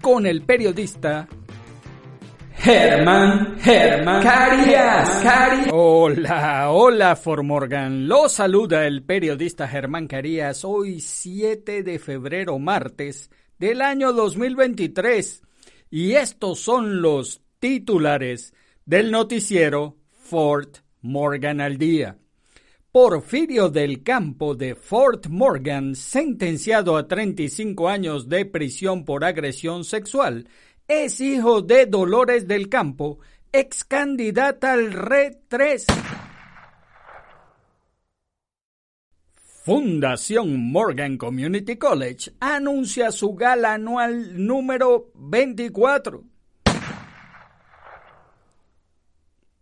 con el periodista Germán, Germán Carías. Hola, hola Formorgan. Lo saluda el periodista Germán Carías hoy 7 de febrero, martes del año 2023. Y estos son los titulares del noticiero Fort Morgan al día. Porfirio del Campo de Fort Morgan, sentenciado a 35 años de prisión por agresión sexual, es hijo de Dolores del Campo, ex candidata al Red 3. Fundación Morgan Community College anuncia su gala anual número 24.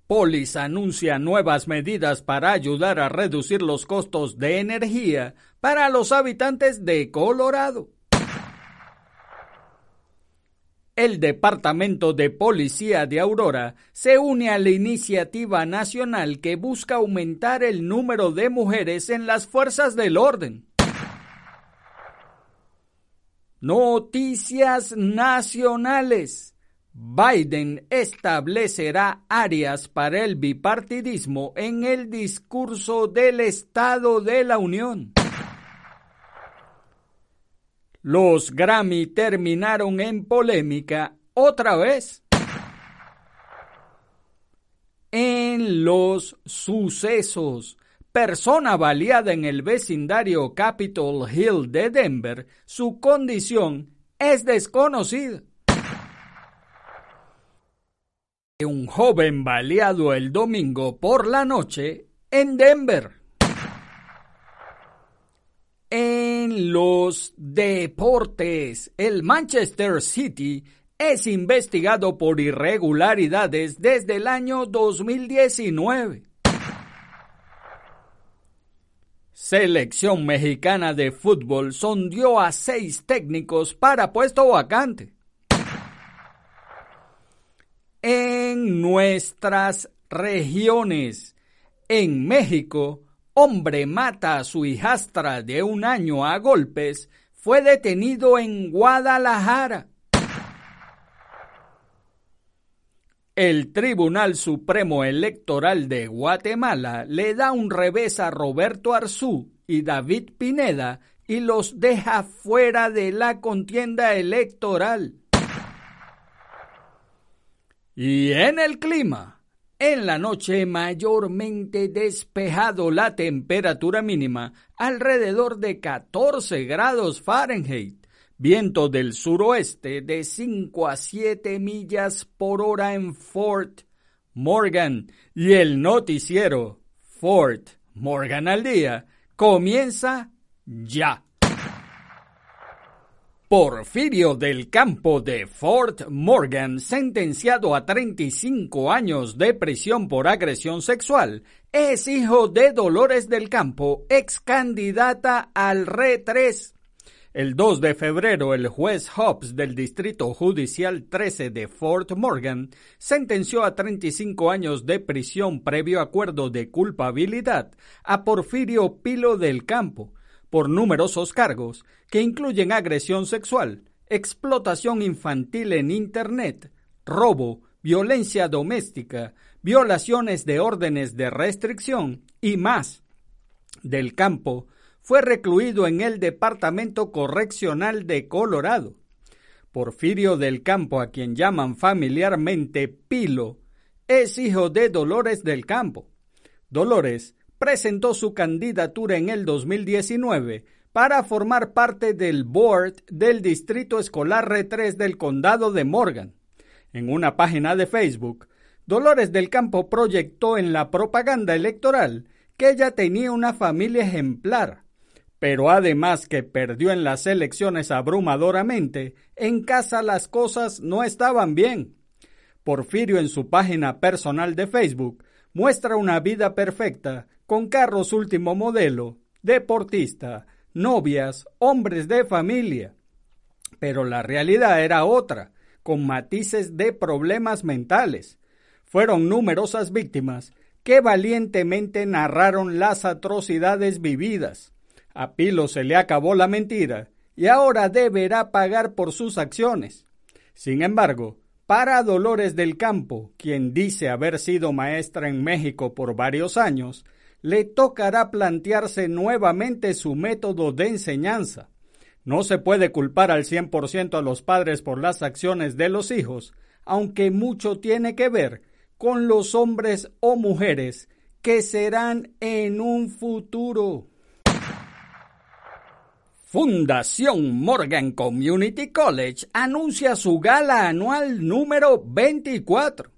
Polis anuncia nuevas medidas para ayudar a reducir los costos de energía para los habitantes de Colorado el Departamento de Policía de Aurora se une a la iniciativa nacional que busca aumentar el número de mujeres en las fuerzas del orden. Noticias nacionales. Biden establecerá áreas para el bipartidismo en el discurso del Estado de la Unión. Los Grammy terminaron en polémica otra vez. En los sucesos, persona baleada en el vecindario Capitol Hill de Denver, su condición es desconocida. Un joven baleado el domingo por la noche en Denver. En los deportes, el Manchester City es investigado por irregularidades desde el año 2019. Selección mexicana de fútbol sondió a seis técnicos para puesto vacante. Nuestras regiones, en México, hombre mata a su hijastra de un año a golpes, fue detenido en Guadalajara. El Tribunal Supremo Electoral de Guatemala le da un revés a Roberto Arzú y David Pineda y los deja fuera de la contienda electoral. Y en el clima. En la noche mayormente despejado la temperatura mínima alrededor de 14 grados Fahrenheit. Viento del suroeste de 5 a 7 millas por hora en Fort Morgan. Y el noticiero Fort Morgan al día comienza ya. Porfirio del Campo de Fort Morgan, sentenciado a 35 años de prisión por agresión sexual, es hijo de Dolores del Campo, ex candidata al RE 3. El 2 de febrero, el juez Hobbs del Distrito Judicial 13 de Fort Morgan sentenció a 35 años de prisión previo acuerdo de culpabilidad a Porfirio Pilo del Campo, por numerosos cargos que incluyen agresión sexual, explotación infantil en Internet, robo, violencia doméstica, violaciones de órdenes de restricción y más. Del Campo fue recluido en el Departamento Correccional de Colorado. Porfirio del Campo, a quien llaman familiarmente Pilo, es hijo de Dolores del Campo. Dolores presentó su candidatura en el 2019 para formar parte del board del Distrito Escolar R3 del Condado de Morgan. En una página de Facebook, Dolores del Campo proyectó en la propaganda electoral que ella tenía una familia ejemplar, pero además que perdió en las elecciones abrumadoramente, en casa las cosas no estaban bien. Porfirio en su página personal de Facebook muestra una vida perfecta, con carros último modelo, deportista, novias, hombres de familia. Pero la realidad era otra, con matices de problemas mentales. Fueron numerosas víctimas que valientemente narraron las atrocidades vividas. A Pilo se le acabó la mentira y ahora deberá pagar por sus acciones. Sin embargo, para Dolores del Campo, quien dice haber sido maestra en México por varios años, le tocará plantearse nuevamente su método de enseñanza. No se puede culpar al 100% a los padres por las acciones de los hijos, aunque mucho tiene que ver con los hombres o mujeres que serán en un futuro. Fundación Morgan Community College anuncia su gala anual número 24.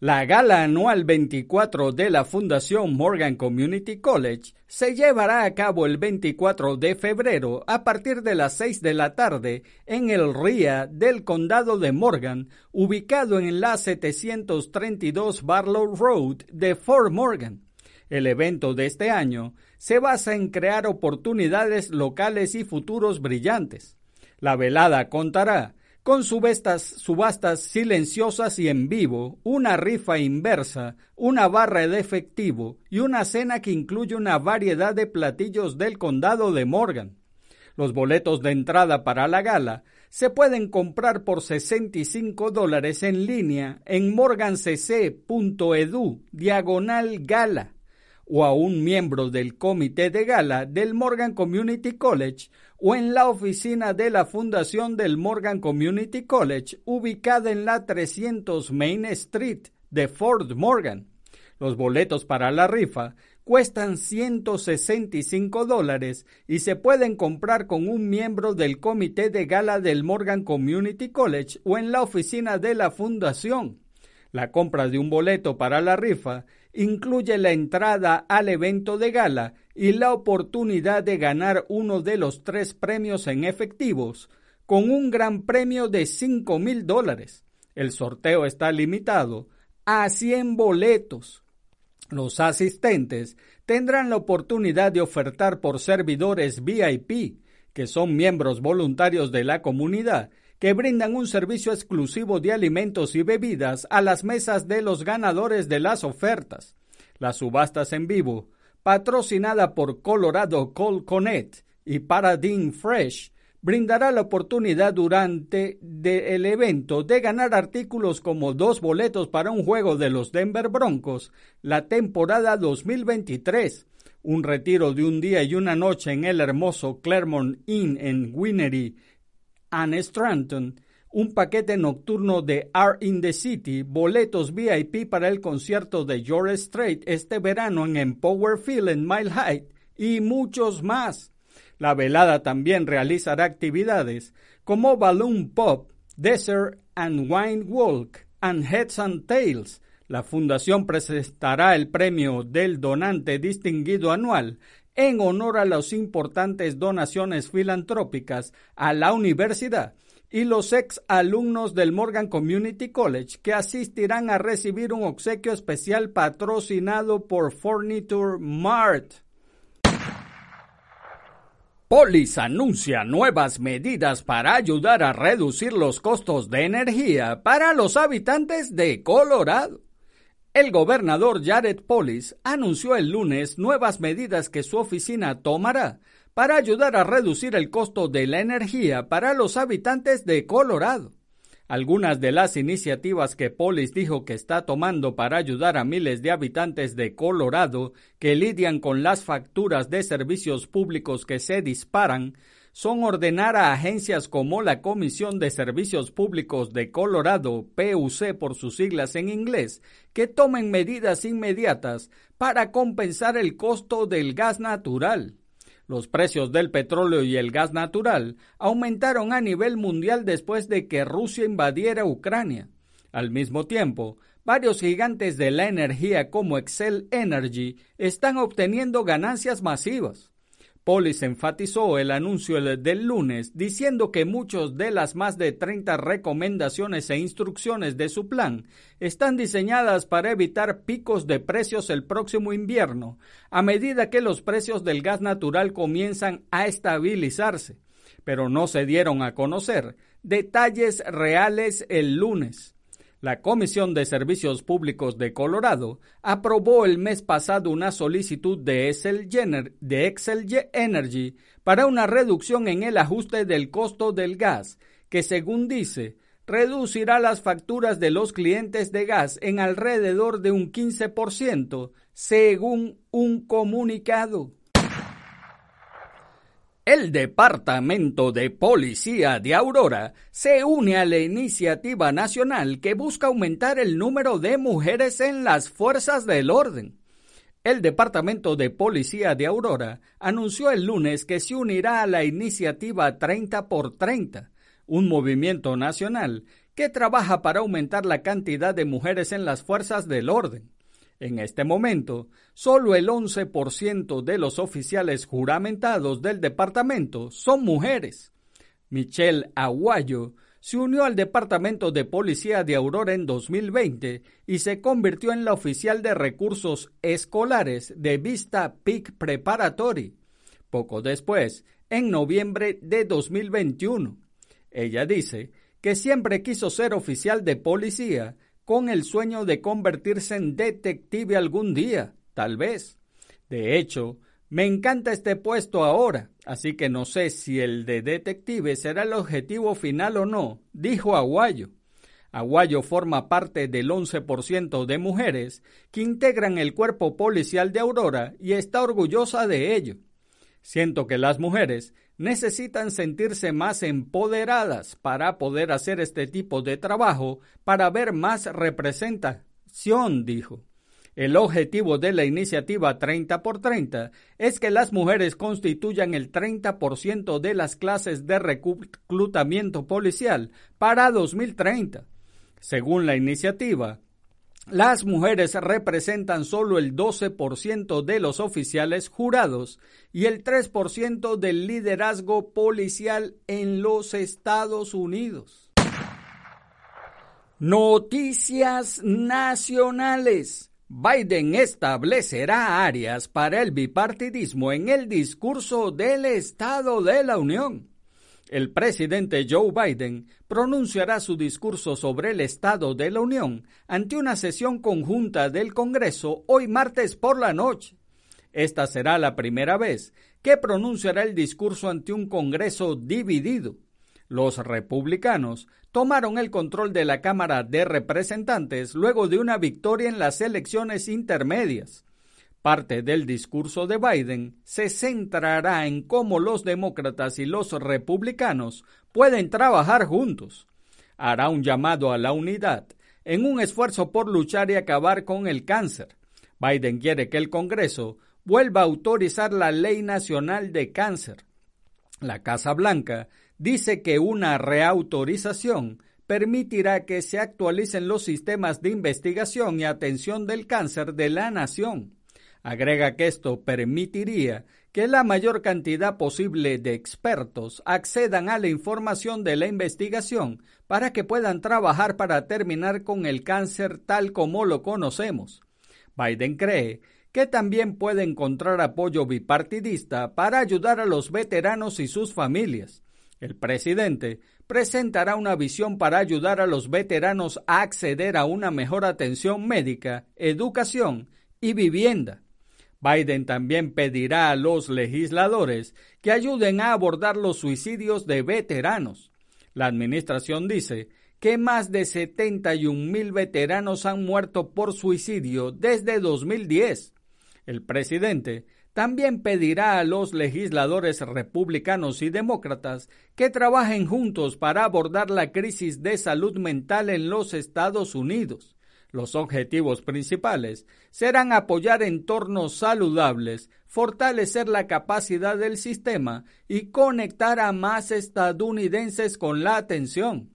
La gala anual 24 de la Fundación Morgan Community College se llevará a cabo el 24 de febrero a partir de las 6 de la tarde en el RIA del Condado de Morgan, ubicado en la 732 Barlow Road de Fort Morgan. El evento de este año se basa en crear oportunidades locales y futuros brillantes. La velada contará con subastas, silenciosas y en vivo, una rifa inversa, una barra de efectivo y una cena que incluye una variedad de platillos del condado de Morgan. Los boletos de entrada para la gala se pueden comprar por 65 dólares en línea en morgancc.edu diagonal gala o a un miembro del comité de gala del Morgan Community College o en la oficina de la Fundación del Morgan Community College ubicada en la 300 Main Street de Fort Morgan. Los boletos para la rifa cuestan 165 dólares y se pueden comprar con un miembro del comité de gala del Morgan Community College o en la oficina de la fundación. La compra de un boleto para la rifa incluye la entrada al evento de gala y la oportunidad de ganar uno de los tres premios en efectivos, con un gran premio de 5 mil dólares. El sorteo está limitado a 100 boletos. Los asistentes tendrán la oportunidad de ofertar por servidores VIP, que son miembros voluntarios de la comunidad, que brindan un servicio exclusivo de alimentos y bebidas a las mesas de los ganadores de las ofertas. Las subastas en vivo, patrocinada por Colorado Cold Connect y Paradigm Fresh, brindará la oportunidad durante el evento de ganar artículos como dos boletos para un juego de los Denver Broncos la temporada 2023, un retiro de un día y una noche en el hermoso Claremont Inn en Winery, Anne Stranton, un paquete nocturno de Art in the City, boletos VIP para el concierto de George Strait este verano en Empower Field en Mile High y muchos más. La velada también realizará actividades como Balloon Pop, Desert and Wine Walk and Heads and Tails. La fundación presentará el premio del donante distinguido anual en honor a las importantes donaciones filantrópicas a la universidad y los ex alumnos del Morgan Community College que asistirán a recibir un obsequio especial patrocinado por Furniture Mart. Polis anuncia nuevas medidas para ayudar a reducir los costos de energía para los habitantes de Colorado. El gobernador Jared Polis anunció el lunes nuevas medidas que su oficina tomará para ayudar a reducir el costo de la energía para los habitantes de Colorado. Algunas de las iniciativas que Polis dijo que está tomando para ayudar a miles de habitantes de Colorado que lidian con las facturas de servicios públicos que se disparan son ordenar a agencias como la Comisión de Servicios Públicos de Colorado, PUC por sus siglas en inglés, que tomen medidas inmediatas para compensar el costo del gas natural. Los precios del petróleo y el gas natural aumentaron a nivel mundial después de que Rusia invadiera Ucrania. Al mismo tiempo, varios gigantes de la energía como Excel Energy están obteniendo ganancias masivas. Polis enfatizó el anuncio del lunes diciendo que muchos de las más de 30 recomendaciones e instrucciones de su plan están diseñadas para evitar picos de precios el próximo invierno, a medida que los precios del gas natural comienzan a estabilizarse, pero no se dieron a conocer detalles reales el lunes. La Comisión de Servicios Públicos de Colorado aprobó el mes pasado una solicitud de Excel, de Energy para una reducción en el ajuste del costo del gas, que según dice, reducirá las facturas de los clientes de gas en alrededor de un 15%, según un comunicado. El Departamento de Policía de Aurora se une a la iniciativa nacional que busca aumentar el número de mujeres en las fuerzas del orden. El Departamento de Policía de Aurora anunció el lunes que se unirá a la iniciativa 30 por 30, un movimiento nacional que trabaja para aumentar la cantidad de mujeres en las fuerzas del orden. En este momento, solo el 11% de los oficiales juramentados del departamento son mujeres. Michelle Aguayo se unió al Departamento de Policía de Aurora en 2020 y se convirtió en la oficial de recursos escolares de Vista Peak Preparatory. Poco después, en noviembre de 2021. Ella dice que siempre quiso ser oficial de policía con el sueño de convertirse en detective algún día, tal vez. De hecho, me encanta este puesto ahora, así que no sé si el de detective será el objetivo final o no, dijo Aguayo. Aguayo forma parte del 11% de mujeres que integran el cuerpo policial de Aurora y está orgullosa de ello. Siento que las mujeres necesitan sentirse más empoderadas para poder hacer este tipo de trabajo, para ver más representación, dijo. El objetivo de la iniciativa 30 por 30 es que las mujeres constituyan el 30% de las clases de reclutamiento policial para 2030. Según la iniciativa, las mujeres representan solo el 12% de los oficiales jurados y el 3% del liderazgo policial en los Estados Unidos. Noticias nacionales. Biden establecerá áreas para el bipartidismo en el discurso del Estado de la Unión. El presidente Joe Biden pronunciará su discurso sobre el Estado de la Unión ante una sesión conjunta del Congreso hoy martes por la noche. Esta será la primera vez que pronunciará el discurso ante un Congreso dividido. Los republicanos tomaron el control de la Cámara de Representantes luego de una victoria en las elecciones intermedias. Parte del discurso de Biden se centrará en cómo los demócratas y los republicanos pueden trabajar juntos. Hará un llamado a la unidad en un esfuerzo por luchar y acabar con el cáncer. Biden quiere que el Congreso vuelva a autorizar la Ley Nacional de Cáncer. La Casa Blanca dice que una reautorización permitirá que se actualicen los sistemas de investigación y atención del cáncer de la nación. Agrega que esto permitiría que la mayor cantidad posible de expertos accedan a la información de la investigación para que puedan trabajar para terminar con el cáncer tal como lo conocemos. Biden cree que también puede encontrar apoyo bipartidista para ayudar a los veteranos y sus familias. El presidente presentará una visión para ayudar a los veteranos a acceder a una mejor atención médica, educación y vivienda. Biden también pedirá a los legisladores que ayuden a abordar los suicidios de veteranos. La administración dice que más de 71 mil veteranos han muerto por suicidio desde 2010. El presidente también pedirá a los legisladores republicanos y demócratas que trabajen juntos para abordar la crisis de salud mental en los Estados Unidos. Los objetivos principales serán apoyar entornos saludables, fortalecer la capacidad del sistema y conectar a más estadounidenses con la atención.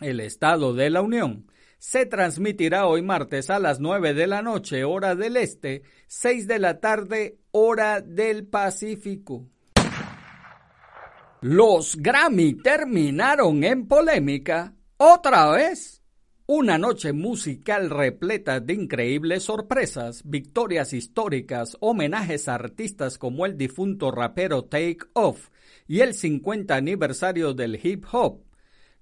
El Estado de la Unión se transmitirá hoy martes a las 9 de la noche, hora del este, 6 de la tarde, hora del Pacífico. Los Grammy terminaron en polémica otra vez. Una noche musical repleta de increíbles sorpresas, victorias históricas, homenajes a artistas como el difunto rapero Take Off y el 50 aniversario del hip hop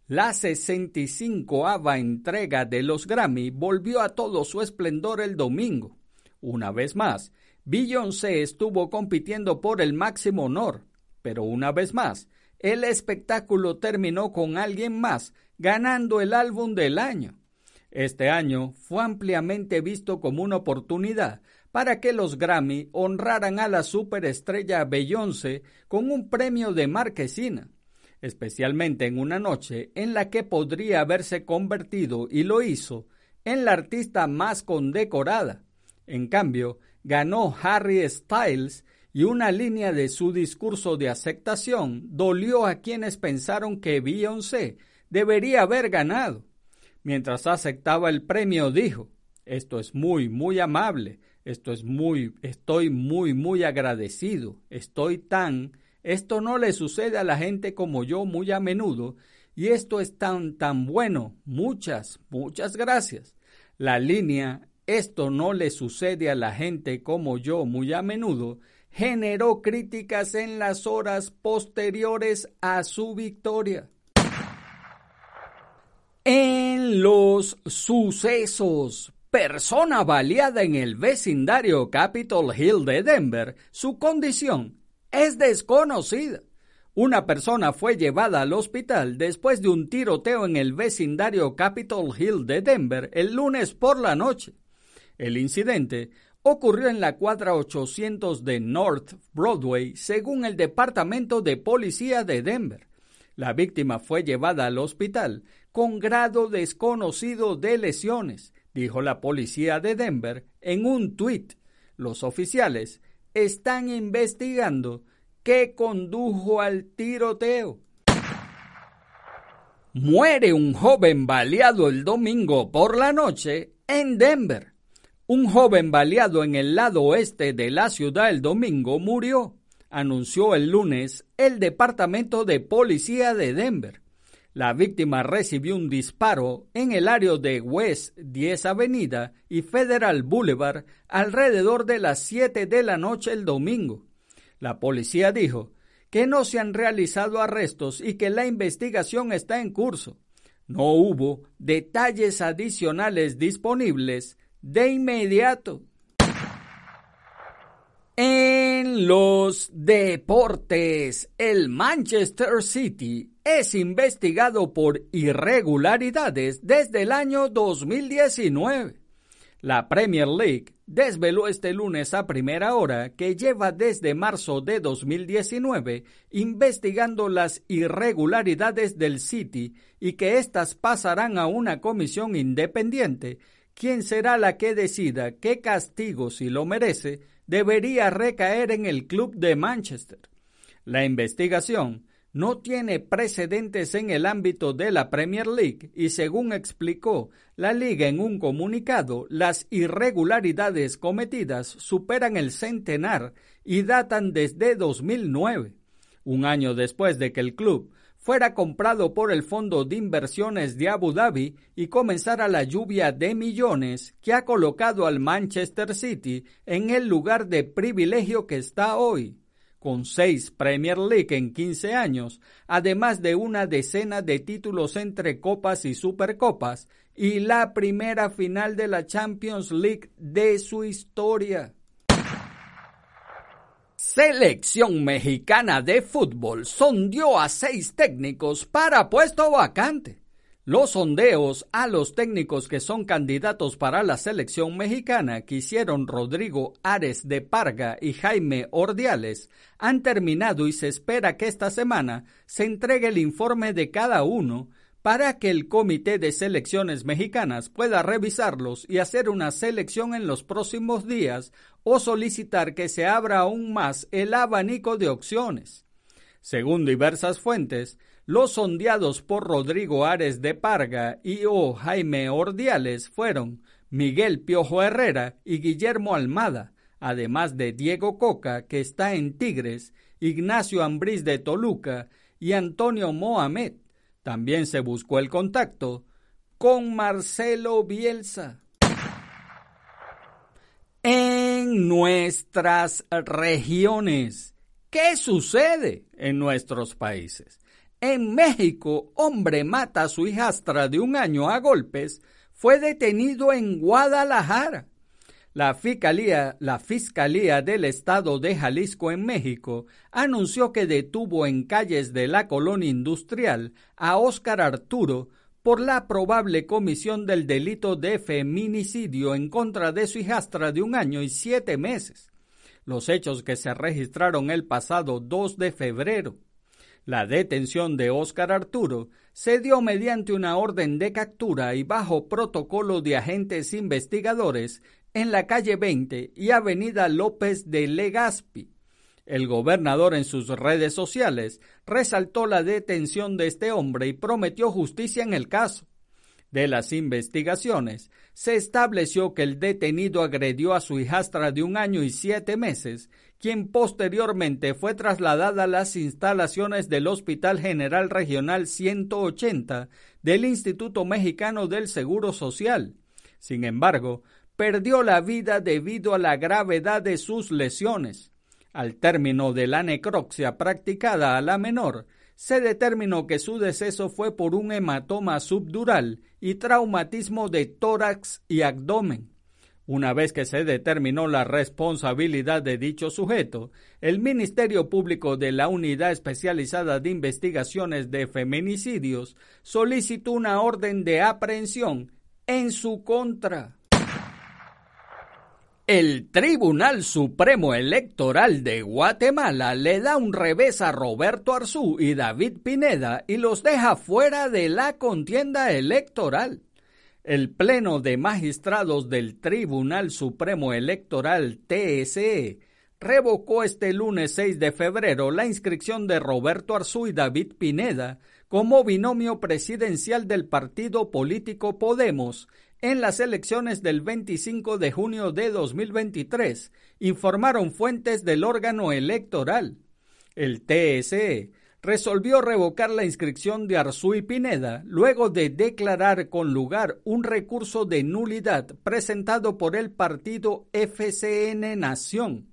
la 65 entrega de los Grammy volvió a todo su esplendor el domingo. Una vez más, Beyoncé estuvo compitiendo por el máximo honor, pero una vez más, el espectáculo terminó con alguien más ganando el álbum del año. Este año fue ampliamente visto como una oportunidad para que los Grammy honraran a la superestrella Beyoncé con un premio de marquesina especialmente en una noche en la que podría haberse convertido, y lo hizo, en la artista más condecorada. En cambio, ganó Harry Styles y una línea de su discurso de aceptación dolió a quienes pensaron que Beyoncé debería haber ganado. Mientras aceptaba el premio dijo, esto es muy, muy amable, esto es muy, estoy muy, muy agradecido, estoy tan, esto no le sucede a la gente como yo muy a menudo y esto es tan tan bueno. Muchas, muchas gracias. La línea esto no le sucede a la gente como yo muy a menudo generó críticas en las horas posteriores a su victoria. En los sucesos, persona baleada en el vecindario Capitol Hill de Denver, su condición es desconocida. Una persona fue llevada al hospital después de un tiroteo en el vecindario Capitol Hill de Denver el lunes por la noche. El incidente ocurrió en la cuadra 800 de North Broadway, según el Departamento de Policía de Denver. La víctima fue llevada al hospital con grado desconocido de lesiones, dijo la policía de Denver en un tuit. Los oficiales están investigando qué condujo al tiroteo. Muere un joven baleado el domingo por la noche en Denver. Un joven baleado en el lado oeste de la ciudad el domingo murió, anunció el lunes el Departamento de Policía de Denver. La víctima recibió un disparo en el área de West 10 Avenida y Federal Boulevard alrededor de las 7 de la noche el domingo. La policía dijo que no se han realizado arrestos y que la investigación está en curso. No hubo detalles adicionales disponibles de inmediato. En los deportes, el Manchester City es investigado por irregularidades desde el año 2019. La Premier League desveló este lunes a primera hora que lleva desde marzo de 2019 investigando las irregularidades del City y que éstas pasarán a una comisión independiente, quien será la que decida qué castigo, si lo merece, debería recaer en el club de Manchester. La investigación no tiene precedentes en el ámbito de la Premier League y según explicó la liga en un comunicado, las irregularidades cometidas superan el centenar y datan desde 2009, un año después de que el club fuera comprado por el Fondo de Inversiones de Abu Dhabi y comenzara la lluvia de millones que ha colocado al Manchester City en el lugar de privilegio que está hoy con seis Premier League en 15 años, además de una decena de títulos entre copas y supercopas, y la primera final de la Champions League de su historia. Selección mexicana de fútbol sondió a seis técnicos para puesto vacante. Los sondeos a los técnicos que son candidatos para la selección mexicana que hicieron Rodrigo Ares de Parga y Jaime Ordiales han terminado y se espera que esta semana se entregue el informe de cada uno para que el Comité de Selecciones Mexicanas pueda revisarlos y hacer una selección en los próximos días o solicitar que se abra aún más el abanico de opciones. Según diversas fuentes, los sondeados por Rodrigo Ares de Parga y o Jaime Ordiales fueron Miguel Piojo Herrera y Guillermo Almada, además de Diego Coca, que está en Tigres, Ignacio Ambriz de Toluca y Antonio Mohamed. También se buscó el contacto con Marcelo Bielsa. En nuestras regiones, ¿qué sucede en nuestros países? En México, hombre mata a su hijastra de un año a golpes, fue detenido en Guadalajara. La Fiscalía, la Fiscalía del Estado de Jalisco en México anunció que detuvo en calles de la colonia industrial a Óscar Arturo por la probable comisión del delito de feminicidio en contra de su hijastra de un año y siete meses. Los hechos que se registraron el pasado 2 de febrero la detención de Óscar Arturo se dio mediante una orden de captura y bajo protocolo de agentes investigadores en la calle 20 y avenida López de Legazpi. El gobernador en sus redes sociales resaltó la detención de este hombre y prometió justicia en el caso de las investigaciones, se estableció que el detenido agredió a su hijastra de un año y siete meses, quien posteriormente fue trasladada a las instalaciones del Hospital General Regional 180 del Instituto Mexicano del Seguro Social. Sin embargo, perdió la vida debido a la gravedad de sus lesiones. Al término de la necropsia practicada a la menor, se determinó que su deceso fue por un hematoma subdural y traumatismo de tórax y abdomen. Una vez que se determinó la responsabilidad de dicho sujeto, el Ministerio Público de la Unidad Especializada de Investigaciones de Feminicidios solicitó una orden de aprehensión en su contra. El Tribunal Supremo Electoral de Guatemala le da un revés a Roberto Arzú y David Pineda y los deja fuera de la contienda electoral. El Pleno de Magistrados del Tribunal Supremo Electoral TSE revocó este lunes 6 de febrero la inscripción de Roberto Arzú y David Pineda como binomio presidencial del partido político Podemos en las elecciones del 25 de junio de 2023, informaron fuentes del órgano electoral. El TSE resolvió revocar la inscripción de Arzú y Pineda luego de declarar con lugar un recurso de nulidad presentado por el partido FCN Nación.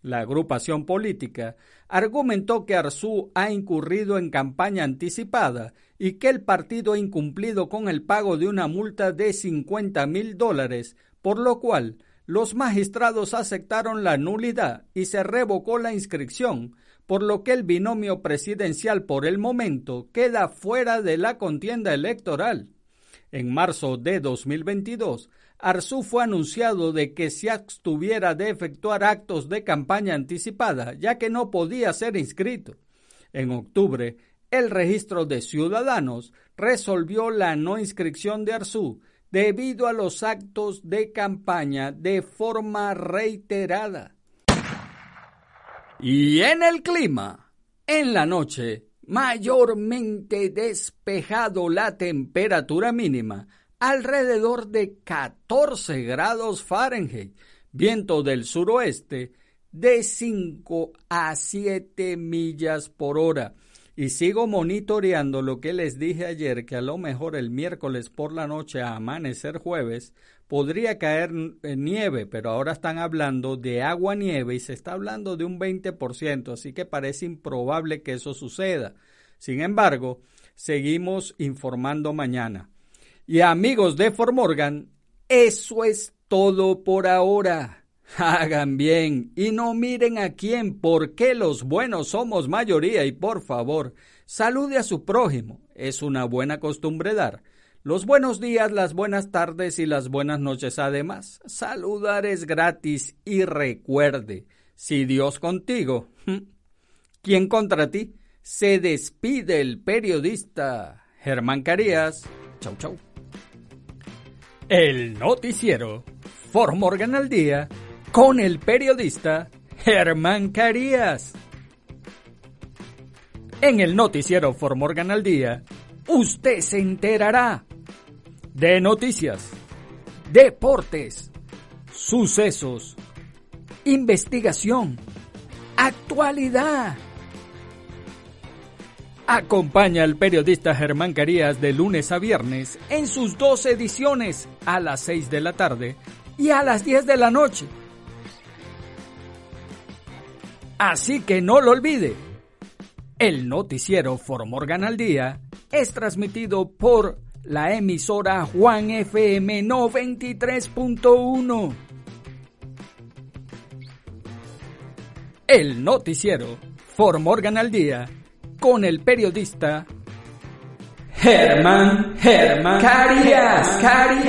La agrupación política argumentó que Arzú ha incurrido en campaña anticipada y que el partido ha incumplido con el pago de una multa de 50 mil dólares, por lo cual los magistrados aceptaron la nulidad y se revocó la inscripción, por lo que el binomio presidencial por el momento queda fuera de la contienda electoral. En marzo de 2022, Arzú fue anunciado de que se abstuviera de efectuar actos de campaña anticipada, ya que no podía ser inscrito. En octubre, el registro de ciudadanos resolvió la no inscripción de Arzú debido a los actos de campaña de forma reiterada. Y en el clima, en la noche, mayormente despejado la temperatura mínima, alrededor de 14 grados Fahrenheit, viento del suroeste de 5 a 7 millas por hora. Y sigo monitoreando lo que les dije ayer, que a lo mejor el miércoles por la noche a amanecer jueves podría caer nieve, pero ahora están hablando de agua nieve y se está hablando de un 20%, así que parece improbable que eso suceda. Sin embargo, seguimos informando mañana. Y amigos de Formorgan, eso es todo por ahora. Hagan bien y no miren a quién, porque los buenos somos mayoría y por favor, salude a su prójimo. Es una buena costumbre dar. Los buenos días, las buenas tardes y las buenas noches además. Saludar es gratis y recuerde, si Dios contigo, ¿quién contra ti? Se despide el periodista Germán Carías. Chau, chau. El noticiero For Morgan al día con el periodista Germán Carías. En el noticiero For Morgan al día, usted se enterará de noticias, deportes, sucesos, investigación, actualidad. Acompaña al periodista Germán Carías de lunes a viernes en sus dos ediciones a las 6 de la tarde y a las 10 de la noche. Así que no lo olvide. El noticiero For Morgan al Día es transmitido por la emisora Juan FM 93.1. El noticiero For Morgan al Día con el periodista Germán Germán Carias. Carias.